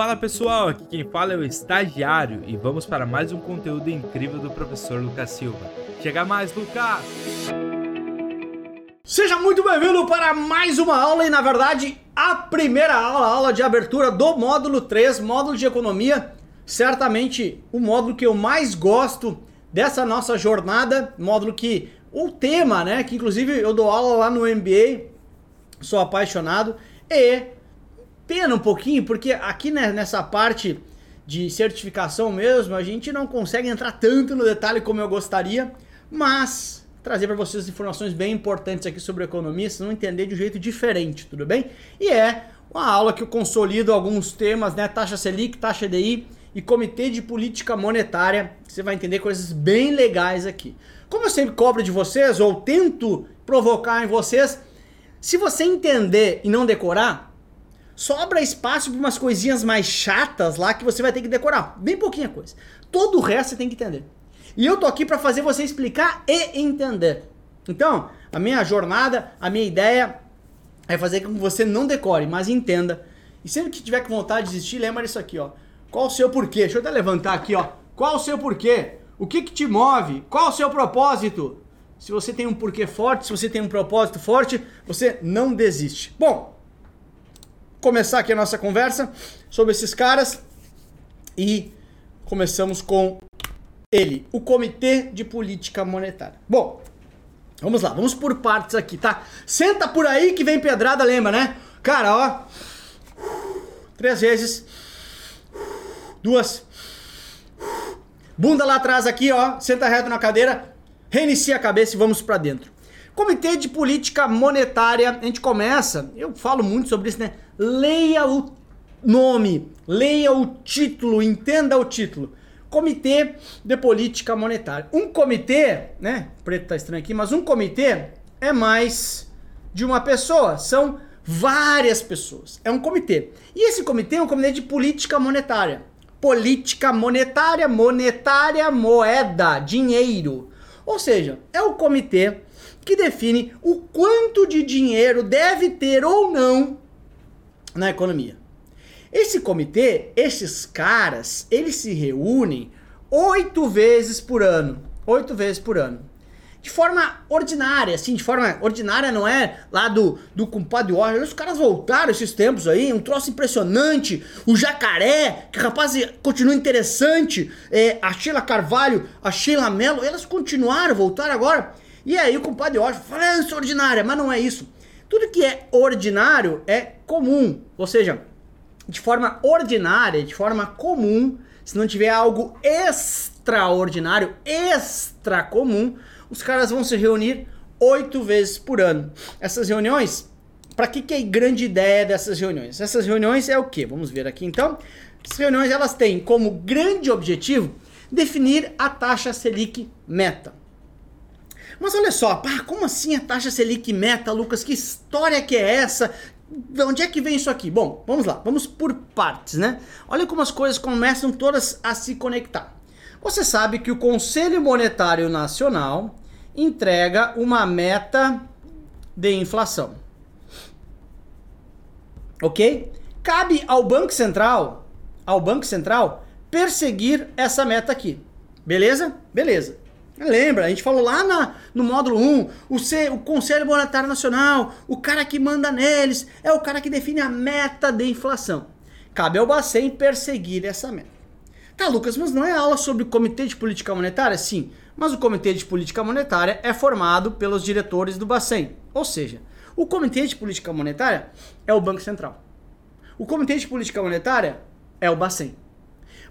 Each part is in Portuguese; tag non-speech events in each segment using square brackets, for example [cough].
Fala pessoal, aqui quem fala é o estagiário e vamos para mais um conteúdo incrível do professor Lucas Silva. Chega mais, Lucas! Seja muito bem-vindo para mais uma aula e, na verdade, a primeira aula, a aula de abertura do módulo 3, módulo de economia. Certamente o módulo que eu mais gosto dessa nossa jornada, módulo que o tema, né, que inclusive eu dou aula lá no MBA, sou apaixonado, e pena um pouquinho, porque aqui né, nessa parte de certificação mesmo, a gente não consegue entrar tanto no detalhe como eu gostaria, mas trazer para vocês informações bem importantes aqui sobre economia, vocês vão entender de um jeito diferente, tudo bem? E é uma aula que eu consolido alguns temas, né? Taxa Selic, taxa DI e Comitê de Política Monetária. Você vai entender coisas bem legais aqui. Como eu sempre cobro de vocês, ou tento provocar em vocês, se você entender e não decorar, sobra espaço para umas coisinhas mais chatas lá que você vai ter que decorar. Bem pouquinha coisa. Todo o resto você tem que entender. E eu tô aqui para fazer você explicar e entender. Então, a minha jornada, a minha ideia é fazer com que você não decore, mas entenda. E sempre que tiver com vontade de desistir, lembra disso aqui, ó. Qual o seu porquê? Deixa eu até levantar aqui, ó. Qual o seu porquê? O que que te move? Qual o seu propósito? Se você tem um porquê forte, se você tem um propósito forte, você não desiste. Bom, começar aqui a nossa conversa sobre esses caras e começamos com ele, o Comitê de Política Monetária. Bom, vamos lá, vamos por partes aqui, tá? Senta por aí que vem pedrada, lembra, né? Cara, ó, três vezes, duas, bunda lá atrás aqui, ó, senta reto na cadeira, reinicia a cabeça e vamos para dentro. Comitê de Política Monetária, a gente começa, eu falo muito sobre isso, né? Leia o nome, leia o título, entenda o título. Comitê de Política Monetária. Um comitê, né? Preto tá estranho aqui, mas um comitê é mais de uma pessoa, são várias pessoas. É um comitê. E esse comitê é um comitê de política monetária. Política monetária, monetária, moeda, dinheiro. Ou seja, é o comitê que define o quanto de dinheiro deve ter ou não na economia. Esse comitê, esses caras, eles se reúnem oito vezes por ano. Oito vezes por ano. De forma ordinária, assim, de forma ordinária não é lá do, do compadre Warner. Os caras voltaram esses tempos aí, um troço impressionante. O jacaré, que rapaz continua interessante. É, a Sheila Carvalho, a Sheila Mello, elas continuaram, voltaram agora. E aí o compadre Washington fala, é ordinária, mas não é isso. Tudo que é ordinário é comum, ou seja, de forma ordinária, de forma comum, se não tiver algo extraordinário, extra comum, os caras vão se reunir oito vezes por ano. Essas reuniões, para que, que é a grande ideia dessas reuniões? Essas reuniões é o que? Vamos ver aqui então. Essas reuniões elas têm como grande objetivo definir a taxa Selic meta. Mas olha só, pá, como assim a taxa Selic meta, Lucas? Que história que é essa? De onde é que vem isso aqui? Bom, vamos lá, vamos por partes, né? Olha como as coisas começam todas a se conectar. Você sabe que o Conselho Monetário Nacional entrega uma meta de inflação. Ok? Cabe ao Banco Central, ao Banco Central, perseguir essa meta aqui. Beleza? Beleza. Lembra, a gente falou lá na, no módulo 1, o, C, o Conselho Monetário Nacional, o cara que manda neles, é o cara que define a meta de inflação. Cabe ao Bacen perseguir essa meta. Tá, Lucas, mas não é aula sobre o Comitê de Política Monetária? Sim, mas o Comitê de Política Monetária é formado pelos diretores do Bacen. Ou seja, o Comitê de Política Monetária é o Banco Central. O Comitê de Política Monetária é o Bacen.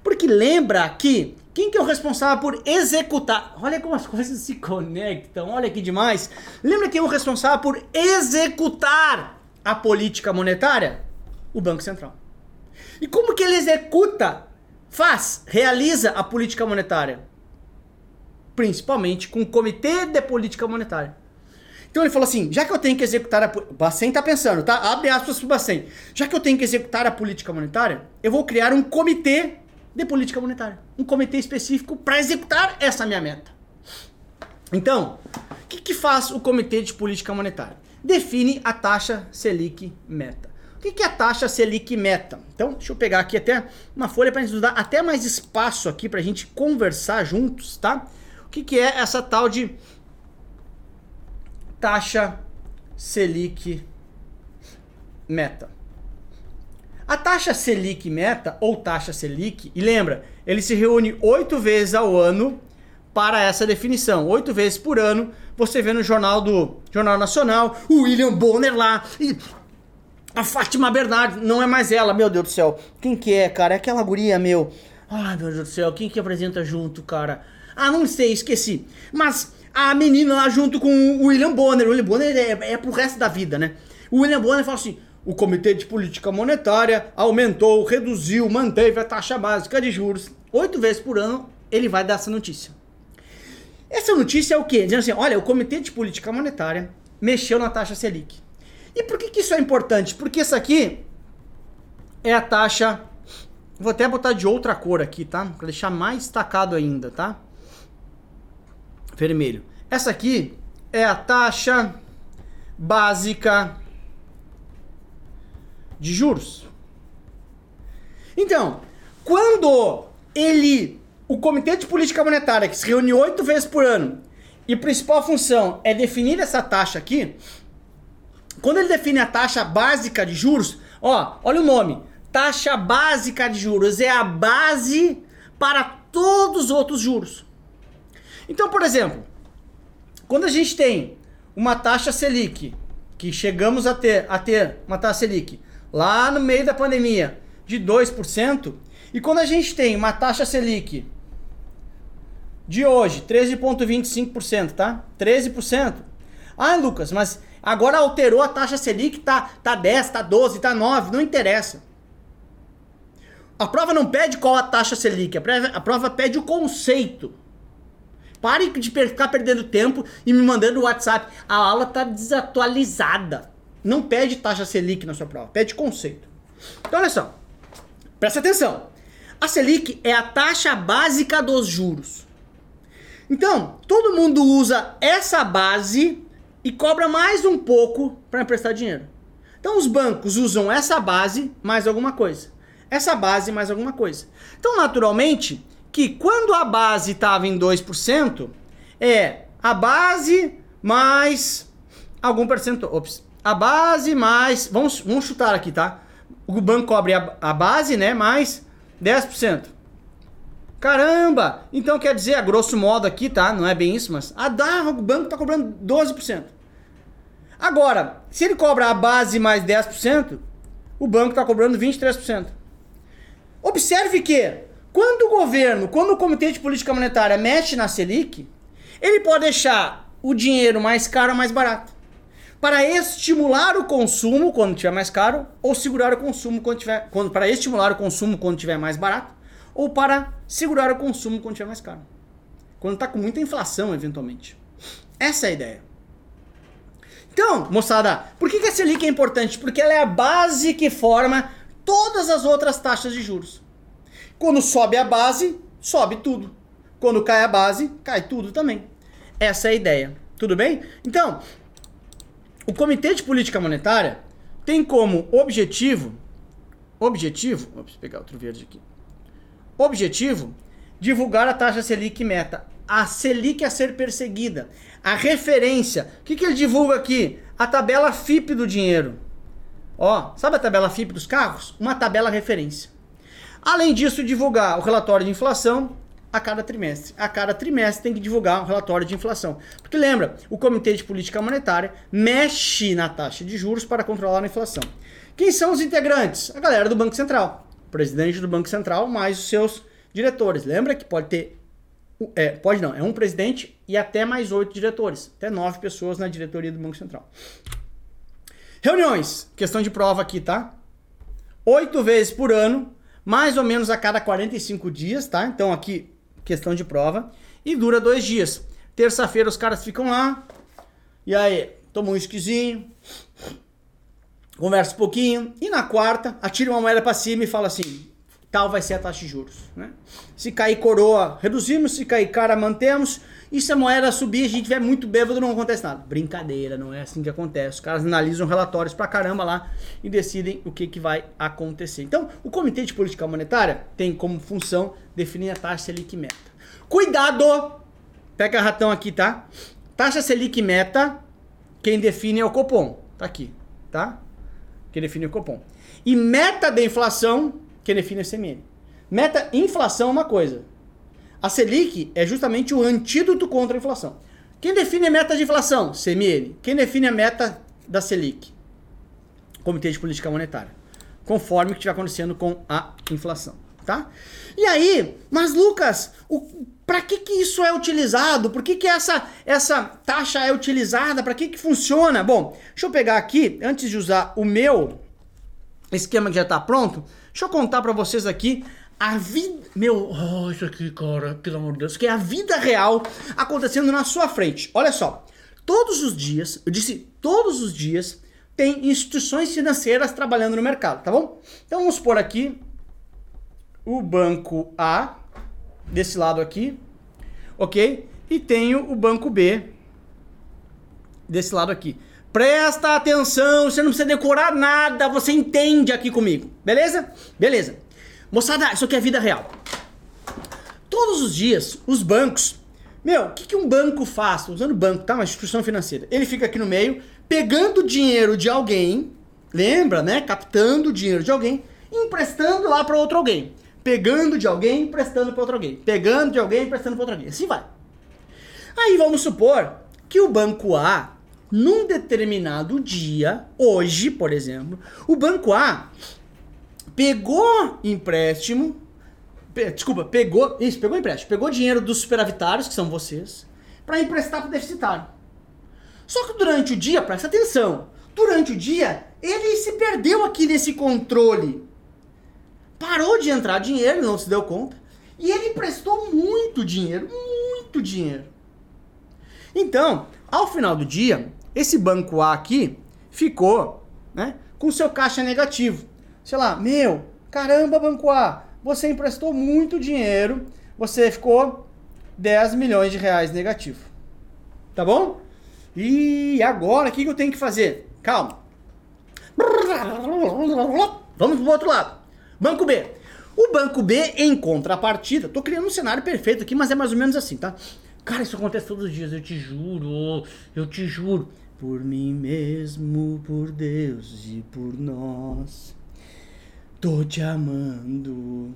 Porque lembra que quem que é o responsável por executar? Olha como as [laughs] coisas se conectam, olha que demais. Lembra quem é o responsável por executar a política monetária? O Banco Central. E como que ele executa, faz, realiza a política monetária? Principalmente com o Comitê de Política Monetária. Então ele falou assim: já que eu tenho que executar a. Bacen tá pensando, tá? Abre aspas pro Bacen. Já que eu tenho que executar a política monetária, eu vou criar um comitê de política monetária. Um comitê específico para executar essa minha meta. Então, o que, que faz o comitê de política monetária? Define a taxa Selic meta. O que é a taxa Selic meta? Então, deixa eu pegar aqui até uma folha para a gente dar até mais espaço aqui para a gente conversar juntos, tá? O que, que é essa tal de taxa Selic meta? A taxa Selic meta ou taxa Selic, e lembra, ele se reúne oito vezes ao ano para essa definição. Oito vezes por ano, você vê no jornal do Jornal Nacional, o William Bonner lá, e a Fátima Bernardes, não é mais ela, meu Deus do céu. Quem que é, cara? É aquela guria, meu. Ai, meu Deus do céu, quem que apresenta junto, cara? Ah, não sei, esqueci. Mas a menina lá junto com o William Bonner. O William Bonner é, é pro resto da vida, né? O William Bonner fala assim: o Comitê de Política Monetária aumentou, reduziu, manteve a taxa básica de juros. Oito vezes por ano ele vai dar essa notícia. Essa notícia é o quê? Dizendo assim: olha, o Comitê de Política Monetária mexeu na taxa Selic. E por que, que isso é importante? Porque isso aqui é a taxa. Vou até botar de outra cor aqui, tá? Para deixar mais destacado ainda, tá? Vermelho. Essa aqui é a taxa básica de juros. Então, quando ele, o Comitê de Política Monetária, que se reúne oito vezes por ano, e principal função é definir essa taxa aqui, quando ele define a taxa básica de juros, ó, olha o nome. Taxa básica de juros é a base para todos os outros juros. Então, por exemplo, quando a gente tem uma taxa Selic, que chegamos a ter, a ter uma taxa Selic lá no meio da pandemia de 2%, e quando a gente tem uma taxa Selic de hoje, 13,25%, tá? 13%. Ah, Lucas, mas Agora alterou a taxa Selic, tá, tá 10, tá 12, tá 9, não interessa. A prova não pede qual a taxa Selic, a prova, a prova pede o conceito. Pare de ficar perdendo tempo e me mandando o WhatsApp. A aula tá desatualizada. Não pede taxa Selic na sua prova, pede conceito. Então olha só, presta atenção. A Selic é a taxa básica dos juros. Então, todo mundo usa essa base e cobra mais um pouco para emprestar dinheiro. Então os bancos usam essa base mais alguma coisa. Essa base mais alguma coisa. Então, naturalmente, que quando a base estava em 2%, é a base mais algum percentual. Ops, a base mais. Vamos, vamos chutar aqui, tá? O banco cobre a, a base, né? Mais 10%. Caramba! Então quer dizer, a grosso modo aqui, tá? Não é bem isso, mas a da, o banco está cobrando 12%. Agora, se ele cobra a base mais 10%, o banco está cobrando 23%. Observe que, quando o governo, quando o Comitê de Política Monetária mexe na Selic, ele pode deixar o dinheiro mais caro ou mais barato. Para estimular o consumo quando tiver mais caro, ou segurar o consumo quando tiver. Quando, para estimular o consumo quando tiver mais barato, ou para segurar o consumo quando tiver mais caro. Quando está com muita inflação, eventualmente. Essa é a ideia. Então, moçada, por que, que a Selic é importante? Porque ela é a base que forma todas as outras taxas de juros. Quando sobe a base, sobe tudo. Quando cai a base, cai tudo também. Essa é a ideia. Tudo bem? Então, o Comitê de Política Monetária tem como objetivo objetivo, vou pegar outro verde aqui. Objetivo divulgar a taxa Selic meta a Selic a ser perseguida. A referência. O que, que ele divulga aqui? A tabela FIP do dinheiro. Ó, sabe a tabela FIP dos carros? Uma tabela referência. Além disso, divulgar o relatório de inflação a cada trimestre. A cada trimestre tem que divulgar um relatório de inflação. Porque lembra, o Comitê de Política Monetária mexe na taxa de juros para controlar a inflação. Quem são os integrantes? A galera do Banco Central. O presidente do Banco Central mais os seus diretores. Lembra que pode ter é, pode não, é um presidente e até mais oito diretores. Até nove pessoas na diretoria do Banco Central. Reuniões, questão de prova aqui, tá? Oito vezes por ano, mais ou menos a cada 45 dias, tá? Então aqui, questão de prova. E dura dois dias. Terça-feira os caras ficam lá. E aí, toma um esquisinho. Conversa um pouquinho. E na quarta, atira uma moeda para cima e fala assim: tal vai ser a taxa de juros. Né? Se cair coroa, reduzimos, se cair cara, mantemos. E se a moeda subir, a gente tiver muito bêbado, não acontece nada. Brincadeira, não é assim que acontece. Os caras analisam relatórios pra caramba lá e decidem o que, que vai acontecer. Então, o Comitê de Política Monetária tem como função definir a taxa Selic meta. Cuidado! Pega ratão aqui, tá? Taxa Selic meta, quem define é o Copom. Tá aqui, tá? Quem define é o Copom. E meta de inflação, quem define o CMN. Meta inflação é uma coisa. A Selic é justamente o antídoto contra a inflação. Quem define a meta de inflação? CMN. Quem define a meta da Selic? Comitê de Política Monetária. Conforme o que estiver acontecendo com a inflação, tá? E aí, mas Lucas, para que que isso é utilizado? Por que que essa, essa taxa é utilizada? Para que que funciona? Bom, deixa eu pegar aqui, antes de usar o meu esquema que já está pronto, deixa eu contar para vocês aqui a vida. Meu, oh, isso aqui, cara, pelo amor de Deus, que é a vida real acontecendo na sua frente. Olha só, todos os dias, eu disse todos os dias, tem instituições financeiras trabalhando no mercado, tá bom? Então vamos por aqui o banco A, desse lado aqui, ok? E tenho o banco B, desse lado aqui. Presta atenção, você não precisa decorar nada, você entende aqui comigo, beleza? Beleza. Moçada, isso aqui é vida real. Todos os dias, os bancos. Meu, o que, que um banco faz? Usando banco, tá? Uma instituição financeira. Ele fica aqui no meio, pegando dinheiro de alguém, lembra, né? Captando dinheiro de alguém, emprestando lá para outro alguém. Pegando de alguém, emprestando para outro alguém. Pegando de alguém, emprestando para outro alguém. Assim vai. Aí vamos supor que o banco A, num determinado dia, hoje, por exemplo, o banco A pegou empréstimo, pe, desculpa, pegou, isso, pegou empréstimo, pegou dinheiro dos superavitários, que são vocês, para emprestar para deficitário. Só que durante o dia, presta atenção, durante o dia, ele se perdeu aqui nesse controle. Parou de entrar dinheiro, não se deu conta, e ele emprestou muito dinheiro, muito dinheiro. Então, ao final do dia, esse banco A aqui ficou né, com seu caixa negativo sei lá, meu, caramba, Banco A, você emprestou muito dinheiro, você ficou 10 milhões de reais negativo. Tá bom? E agora, o que eu tenho que fazer? Calma. Vamos pro outro lado. Banco B. O Banco B, em contrapartida, tô criando um cenário perfeito aqui, mas é mais ou menos assim, tá? Cara, isso acontece todos os dias, eu te juro, eu te juro. Por mim mesmo, por Deus e por nós. Tô te amando.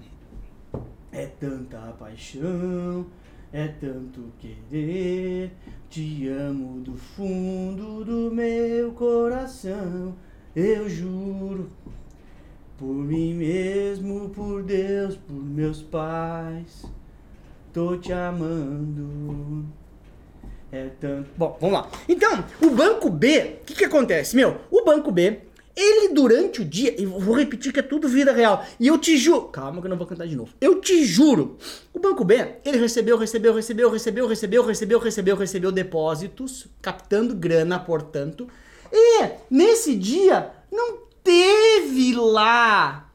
É tanta paixão, é tanto querer. Te amo do fundo do meu coração. Eu juro. Por mim mesmo, por Deus, por meus pais. Tô te amando. É tanto. Bom, vamos lá. Então, o banco B, o que, que acontece? Meu, o banco B ele, durante o dia, e vou repetir que é tudo vida real. E eu te juro. Calma que eu não vou cantar de novo. Eu te juro. O Banco B, ele recebeu, recebeu, recebeu, recebeu, recebeu, recebeu, recebeu, recebeu depósitos, captando grana, portanto. E nesse dia, não teve lá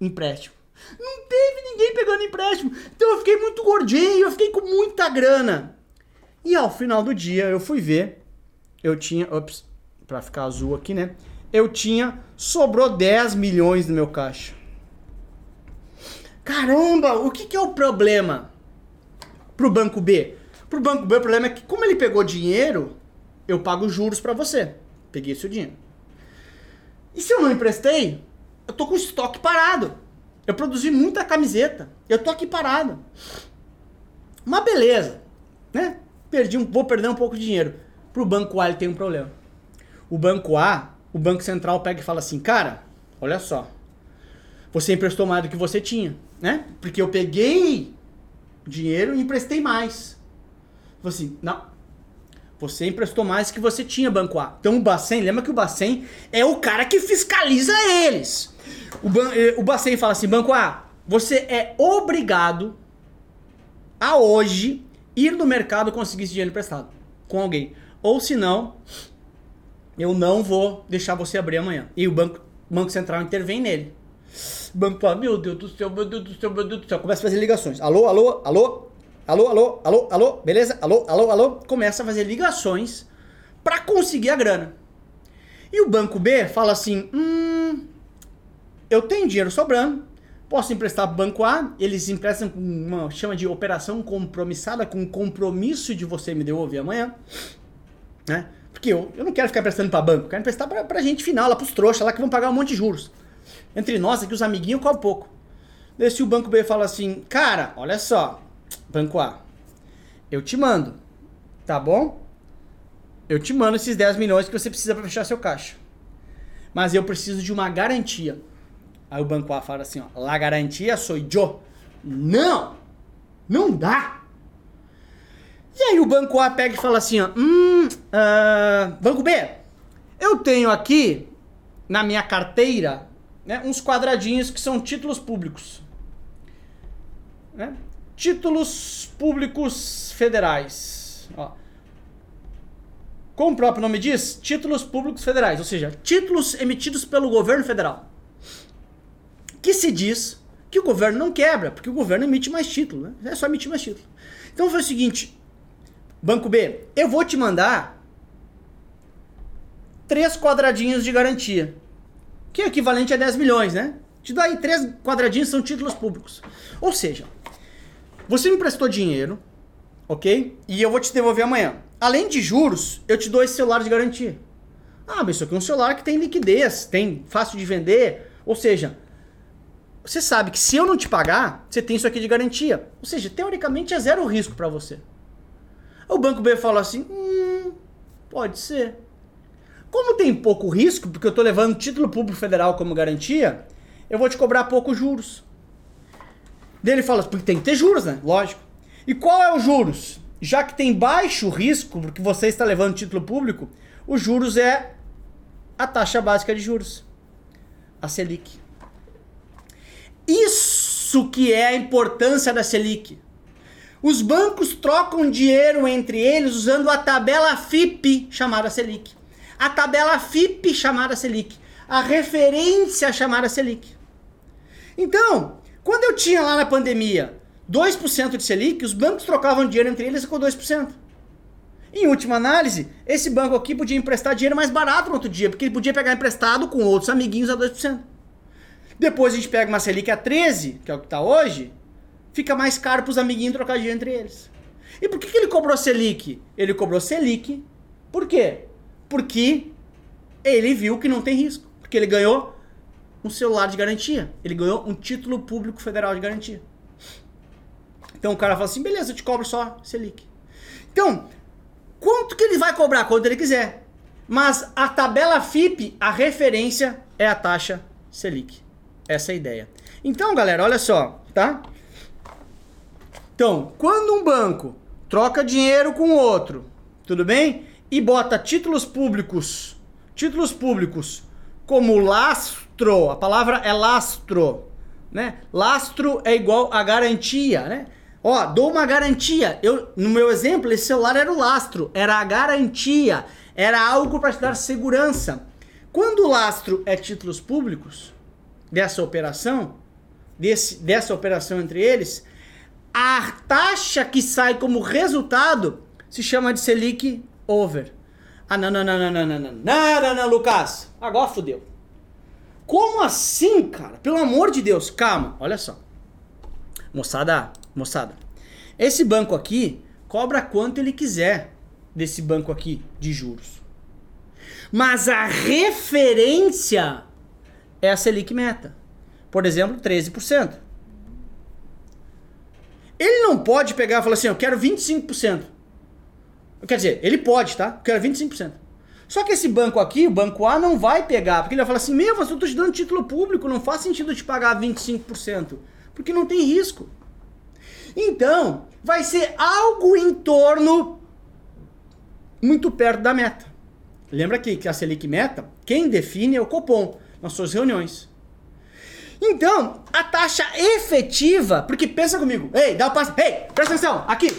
empréstimo. Não teve ninguém pegando empréstimo. Então eu fiquei muito gordinho, eu fiquei com muita grana. E ao final do dia, eu fui ver. Eu tinha. Ops, pra ficar azul aqui, né? eu tinha, sobrou 10 milhões no meu caixa. Caramba, o que, que é o problema pro banco B? Pro banco B, o problema é que, como ele pegou dinheiro, eu pago juros para você. Peguei seu dinheiro. E se eu não emprestei, eu tô com estoque parado. Eu produzi muita camiseta. Eu tô aqui parado. Mas beleza, né? Perdi um, vou perder um pouco de dinheiro. Pro banco A ele tem um problema. O banco A o Banco Central pega e fala assim, cara, olha só, você emprestou mais do que você tinha, né? Porque eu peguei dinheiro e emprestei mais. Falei assim, não, você emprestou mais que você tinha, Banco A. Então o Bacen, lembra que o Bacen é o cara que fiscaliza eles. O, ban eh, o Bacen fala assim, Banco A, você é obrigado a hoje ir no mercado conseguir esse dinheiro emprestado com alguém. Ou se não, eu não vou deixar você abrir amanhã. E o Banco, banco Central intervém nele. Banco A, meu Deus do céu, meu Deus do céu, meu Deus do céu. Começa a fazer ligações. Alô, alô, alô, alô, alô, alô, alô, beleza? Alô, alô, alô. Começa a fazer ligações para conseguir a grana. E o banco B fala assim: hum, eu tenho dinheiro sobrando, posso emprestar banco A, eles emprestam com uma chama de operação compromissada, com compromisso de você me devolver amanhã. Né? Porque eu, eu não quero ficar emprestando para banco, quero emprestar para gente final, lá para os trouxas, lá que vão pagar um monte de juros. Entre nós aqui, os amiguinhos, qual pouco. Daí se o banco B fala assim, cara, olha só, banco A, eu te mando, tá bom? Eu te mando esses 10 milhões que você precisa para fechar seu caixa. Mas eu preciso de uma garantia. Aí o banco A fala assim, ó, la garantia sou eu. Não! Não dá! E aí o banco A pega e fala assim, ó, hum, uh, banco B, eu tenho aqui na minha carteira né, uns quadradinhos que são títulos públicos. Né? Títulos públicos federais. Ó. Como o próprio nome diz, títulos públicos federais, ou seja, títulos emitidos pelo governo federal. Que se diz que o governo não quebra, porque o governo emite mais título, né? É só emitir mais título. Então foi o seguinte, Banco B, eu vou te mandar três quadradinhos de garantia que é equivalente a 10 milhões, né? Te dá aí três quadradinhos, são títulos públicos. Ou seja, você me prestou dinheiro, ok? E eu vou te devolver amanhã. Além de juros, eu te dou esse celular de garantia. Ah, mas isso aqui é um celular que tem liquidez, tem fácil de vender. Ou seja, você sabe que se eu não te pagar, você tem isso aqui de garantia. Ou seja, teoricamente é zero risco para você. O banco B fala assim: hum, pode ser. Como tem pouco risco, porque eu estou levando título público federal como garantia, eu vou te cobrar poucos juros. Dele fala, porque tem que ter juros, né? Lógico. E qual é os juros? Já que tem baixo risco, porque você está levando título público, os juros é a taxa básica de juros, a Selic. Isso que é a importância da Selic. Os bancos trocam dinheiro entre eles usando a tabela FIP chamada Selic a tabela FIP chamada Selic, a referência chamada Selic. Então, quando eu tinha lá na pandemia 2% de Selic, os bancos trocavam dinheiro entre eles com 2%. Em última análise, esse banco aqui podia emprestar dinheiro mais barato no outro dia, porque ele podia pegar emprestado com outros amiguinhos a 2%. Depois a gente pega uma Selic a 13, que é o que está hoje, fica mais caro para os amiguinhos trocar dinheiro entre eles. E por que, que ele cobrou Selic? Ele cobrou Selic, por quê? Porque ele viu que não tem risco. Porque ele ganhou um celular de garantia. Ele ganhou um título público federal de garantia. Então o cara fala assim: beleza, eu te cobro só Selic. Então, quanto que ele vai cobrar? Quanto ele quiser. Mas a tabela FIP, a referência é a taxa Selic. Essa é a ideia. Então, galera, olha só, tá? Então, quando um banco troca dinheiro com outro, tudo bem? e bota títulos públicos, títulos públicos como lastro, a palavra é lastro, né? Lastro é igual a garantia, né? Ó, dou uma garantia. Eu, no meu exemplo, esse celular era o lastro, era a garantia, era algo para te dar segurança. Quando o lastro é títulos públicos dessa operação, desse, dessa operação entre eles, a taxa que sai como resultado se chama de Selic over. Ah, não, não, não, não, não, não, não, não, não, não, Lucas. Agora fodeu. Como assim, cara? Pelo amor de Deus, calma, olha só. Moçada, moçada. Esse banco aqui cobra quanto ele quiser desse banco aqui de juros. Mas a referência é a Selic Meta. Por exemplo, 13%. Ele não pode pegar e falar assim, eu quero 25%. Quer dizer, ele pode, tá? Porque era 25%. Só que esse banco aqui, o banco A, não vai pegar, porque ele vai falar assim: meu, eu tô te dando título público, não faz sentido te pagar 25%, porque não tem risco. Então, vai ser algo em torno muito perto da meta. Lembra aqui que a Selic meta, quem define é o Copom nas suas reuniões. Então, a taxa efetiva, porque pensa comigo, ei, dá o um passo, ei, presta atenção, aqui,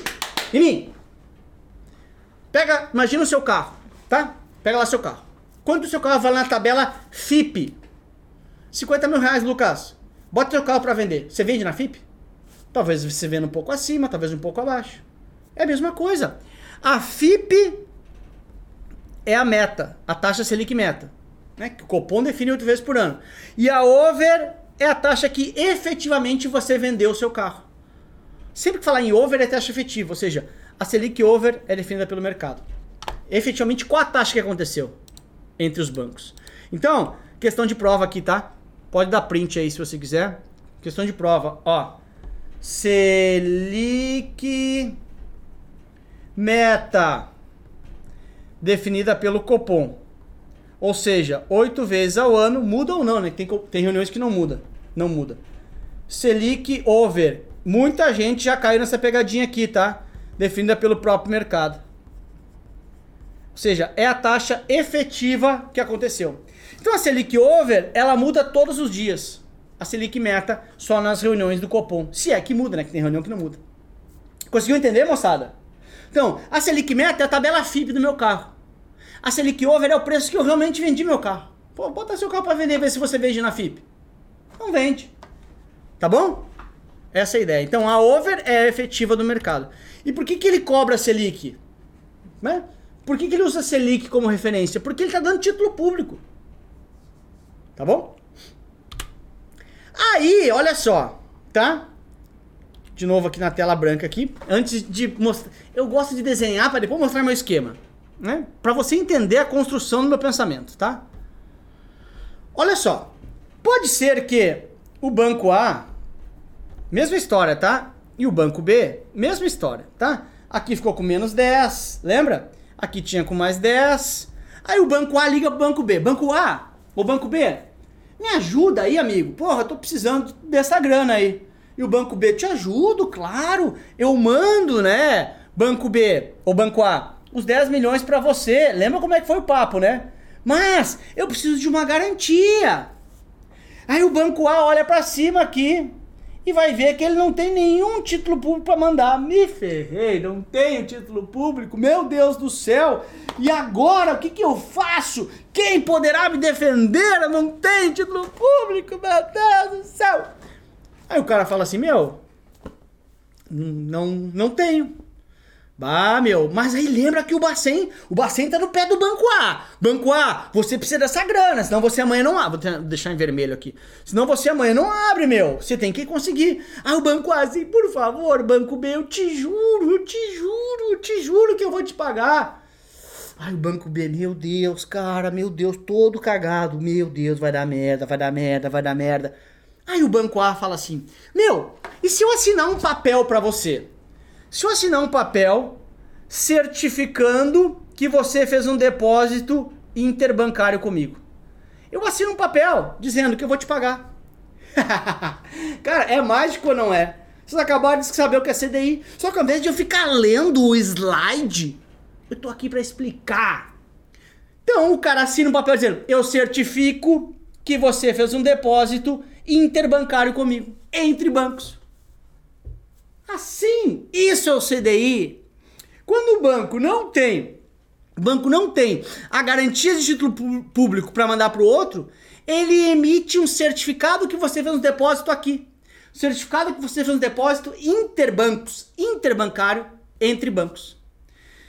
em mim, Pega, imagina o seu carro, tá? Pega lá seu carro. Quanto o seu carro vale na tabela FIP? 50 mil reais, Lucas. Bota teu carro para vender. Você vende na FIP? Talvez você venda um pouco acima, talvez um pouco abaixo. É a mesma coisa. A FIP é a meta, a taxa Selic meta. Né? Que o Copom define oito vezes por ano. E a over é a taxa que efetivamente você vendeu o seu carro. Sempre que falar em over é taxa efetiva, ou seja, a Selic over é definida pelo mercado. Efetivamente, qual a taxa que aconteceu entre os bancos? Então, questão de prova aqui, tá? Pode dar print aí se você quiser. Questão de prova, ó. Selic meta definida pelo Copom. Ou seja, oito vezes ao ano, muda ou não, né? Tem, tem reuniões que não muda. Não muda. Selic over. Muita gente já caiu nessa pegadinha aqui, tá? Definida pelo próprio mercado. Ou seja, é a taxa efetiva que aconteceu. Então a Selic over, ela muda todos os dias. A Selic meta só nas reuniões do Copom. Se é que muda, né? Que tem reunião que não muda. Conseguiu entender, moçada? Então, a Selic meta é a tabela FIP do meu carro. A Selic over é o preço que eu realmente vendi meu carro. Pô, bota seu carro para vender, ver se você vende na FIP. Não vende. Tá bom? Essa é a ideia. Então, a over é efetiva do mercado. E por que, que ele cobra a Selic? Né? Por que, que ele usa a Selic como referência? Porque ele está dando título público. Tá bom? Aí, olha só, tá? De novo aqui na tela branca aqui. Antes de mostrar... Eu gosto de desenhar para depois mostrar meu esquema né? Para você entender a construção do meu pensamento, tá? Olha só, pode ser que o banco A, mesma história, tá? E o banco B, mesma história, tá? Aqui ficou com menos 10, lembra? Aqui tinha com mais 10. Aí o banco A liga pro banco B. Banco A, o banco B, me ajuda aí, amigo. Porra, eu tô precisando dessa grana aí. E o banco B, te ajudo, claro. Eu mando, né? Banco B, ou banco A, os 10 milhões para você. Lembra como é que foi o papo, né? Mas eu preciso de uma garantia. Aí o banco A olha para cima aqui e vai ver que ele não tem nenhum título público para mandar. Me ferrei, não tenho título público, meu Deus do céu. E agora o que, que eu faço? Quem poderá me defender? Eu não tenho título público, meu Deus do céu. Aí o cara fala assim: Meu, não, não tenho. Bah, meu, mas aí lembra que o Bacen, o Bacen tá no pé do Banco A. Banco A, você precisa dessa grana, senão você amanhã não abre. Vou deixar em vermelho aqui. Senão você amanhã não abre, meu. Você tem que conseguir. Ah, o Banco A, assim, por favor, Banco B, eu te juro, eu te juro, eu te juro que eu vou te pagar. Ai, o Banco B, meu Deus, cara, meu Deus, todo cagado. Meu Deus, vai dar merda, vai dar merda, vai dar merda. Aí o Banco A fala assim, meu, e se eu assinar um papel para você? Se eu assinar um papel certificando que você fez um depósito interbancário comigo, eu assino um papel dizendo que eu vou te pagar. [laughs] Cara, é mágico ou não é? Vocês acabaram de saber o que é CDI. Só que ao invés de eu ficar lendo o slide, eu tô aqui para explicar. Então o cara assina um papel dizendo: Eu certifico que você fez um depósito interbancário comigo, entre bancos. Assim, isso é o CDI. Quando o banco não tem, o banco não tem a garantia de título público para mandar para o outro, ele emite um certificado que você fez um depósito aqui. Certificado que você fez um depósito interbancos, interbancário entre bancos.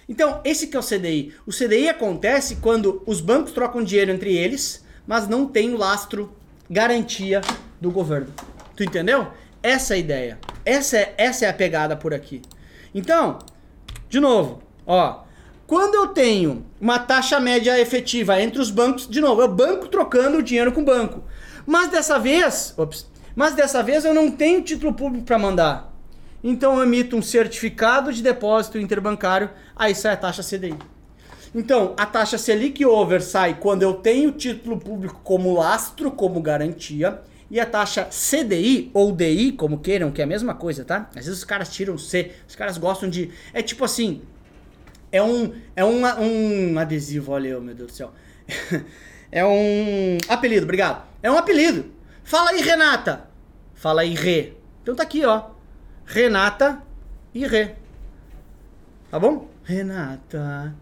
Então, esse que é o CDI. O CDI acontece quando os bancos trocam dinheiro entre eles, mas não tem o lastro garantia do governo. Tu entendeu? Essa é a ideia. Essa é, essa é a pegada por aqui. Então, de novo, ó. Quando eu tenho uma taxa média efetiva entre os bancos, de novo, é o banco trocando o dinheiro com o banco. Mas dessa vez, ops, mas dessa vez eu não tenho título público para mandar. Então eu emito um certificado de depósito interbancário, aí sai a taxa CDI. Então, a taxa Selic over sai quando eu tenho título público como lastro, como garantia, e a taxa CDI ou DI, como queiram, que é a mesma coisa, tá? Às vezes os caras tiram C, os caras gostam de. É tipo assim. É um. É um, adesivo, olha eu, meu Deus do céu. [laughs] é um. Apelido, obrigado. É um apelido. Fala aí, Renata. Fala aí, Rê. Então tá aqui, ó. Renata e Rê. Tá bom? Renata,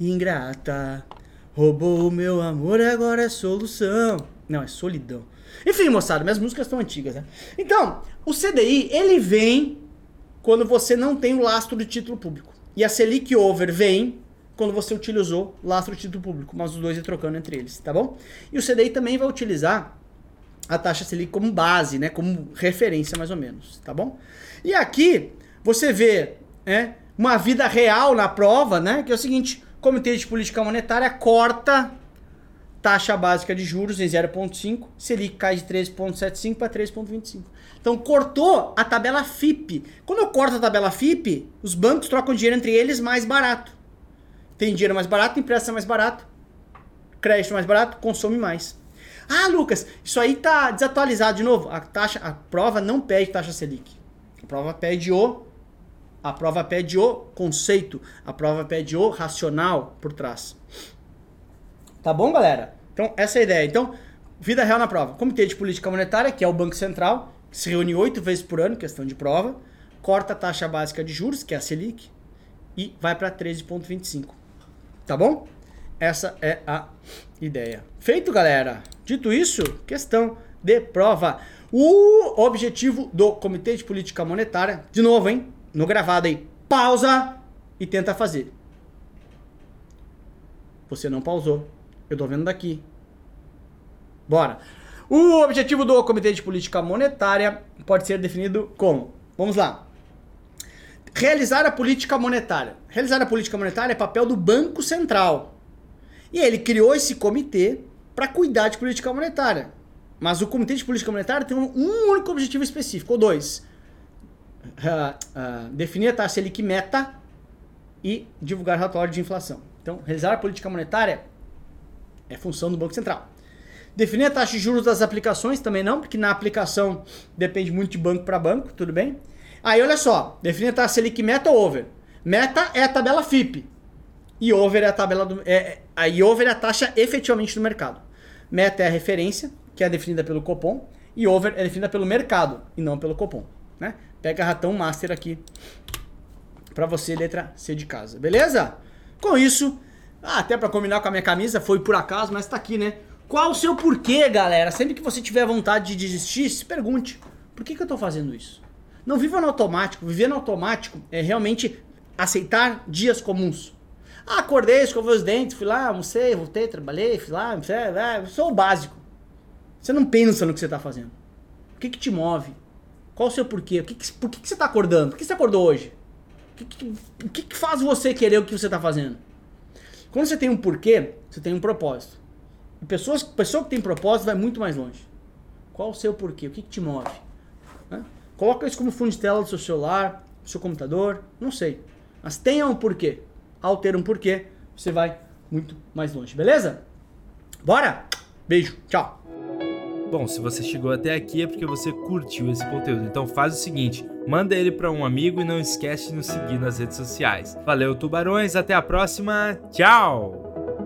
ingrata, roubou o meu amor, agora é solução. Não, é solidão. Enfim, moçada, minhas músicas estão antigas, né? Então, o CDI, ele vem quando você não tem o lastro de título público. E a Selic Over vem quando você utilizou lastro de título público, mas os dois é trocando entre eles, tá bom? E o CDI também vai utilizar a taxa Selic como base, né, como referência mais ou menos, tá bom? E aqui você vê, né, uma vida real na prova, né, que é o seguinte, Comitê de Política Monetária corta taxa básica de juros em 0,5, Selic cai de 13,75 para 3,25. Então cortou a tabela FIP. Quando eu corto a tabela FIP, os bancos trocam dinheiro entre eles mais barato. Tem dinheiro mais barato, empresta mais barato, crédito mais barato, consome mais. Ah, Lucas, isso aí tá desatualizado de novo. A taxa, a prova não pede taxa Selic. A prova pede o a prova pede o conceito, a prova pede o racional por trás. Tá bom, galera? Então, essa é a ideia. Então, vida real na prova. Comitê de Política Monetária, que é o Banco Central, que se reúne oito vezes por ano, questão de prova, corta a taxa básica de juros, que é a Selic, e vai para 13,25. Tá bom? Essa é a ideia. Feito, galera? Dito isso, questão de prova. O objetivo do Comitê de Política Monetária, de novo, hein? No gravado aí, pausa e tenta fazer. Você não pausou. Eu tô vendo daqui. Bora. O objetivo do Comitê de Política Monetária pode ser definido como: vamos lá. Realizar a política monetária. Realizar a política monetária é papel do Banco Central. E ele criou esse comitê para cuidar de política monetária. Mas o Comitê de Política Monetária tem um único objetivo específico, ou dois. Uh, uh, definir a taxa Selic meta e divulgar relatório de inflação. Então, realizar a política monetária é função do Banco Central. Definir a taxa de juros das aplicações também não, porque na aplicação depende muito de banco para banco, tudo bem? Aí olha só, definir a taxa Selic meta ou over. Meta é a tabela FIP. E over é a tabela do. É, a e over é a taxa efetivamente do mercado. Meta é a referência, que é definida pelo Copom, e over é definida pelo mercado e não pelo Copom. Né? Pega ratão master aqui para você, letra C de casa, beleza? Com isso, ah, até para combinar com a minha camisa, foi por acaso, mas tá aqui, né? Qual o seu porquê, galera? Sempre que você tiver vontade de desistir, se pergunte: por que, que eu tô fazendo isso? Não viva no automático. Viver no automático é realmente aceitar dias comuns. Ah, acordei, escovei os dentes, fui lá, almocei, voltei, trabalhei, fui lá, é, sou o básico. Você não pensa no que você está fazendo. O que, que te move? Qual o seu porquê? O que que, por que, que você está acordando? Por que você acordou hoje? O que, que, o que, que faz você querer o que você está fazendo? Quando você tem um porquê, você tem um propósito. E pessoas, pessoa que tem propósito vai muito mais longe. Qual o seu porquê? O que, que te move? Né? Coloca isso como fundo de tela do seu celular, do seu computador, não sei. Mas tenha um porquê ao ter um porquê, você vai muito mais longe, beleza? Bora? Beijo, tchau. Bom, se você chegou até aqui é porque você curtiu esse conteúdo. Então faz o seguinte, manda ele para um amigo e não esquece de nos seguir nas redes sociais. Valeu, tubarões, até a próxima. Tchau.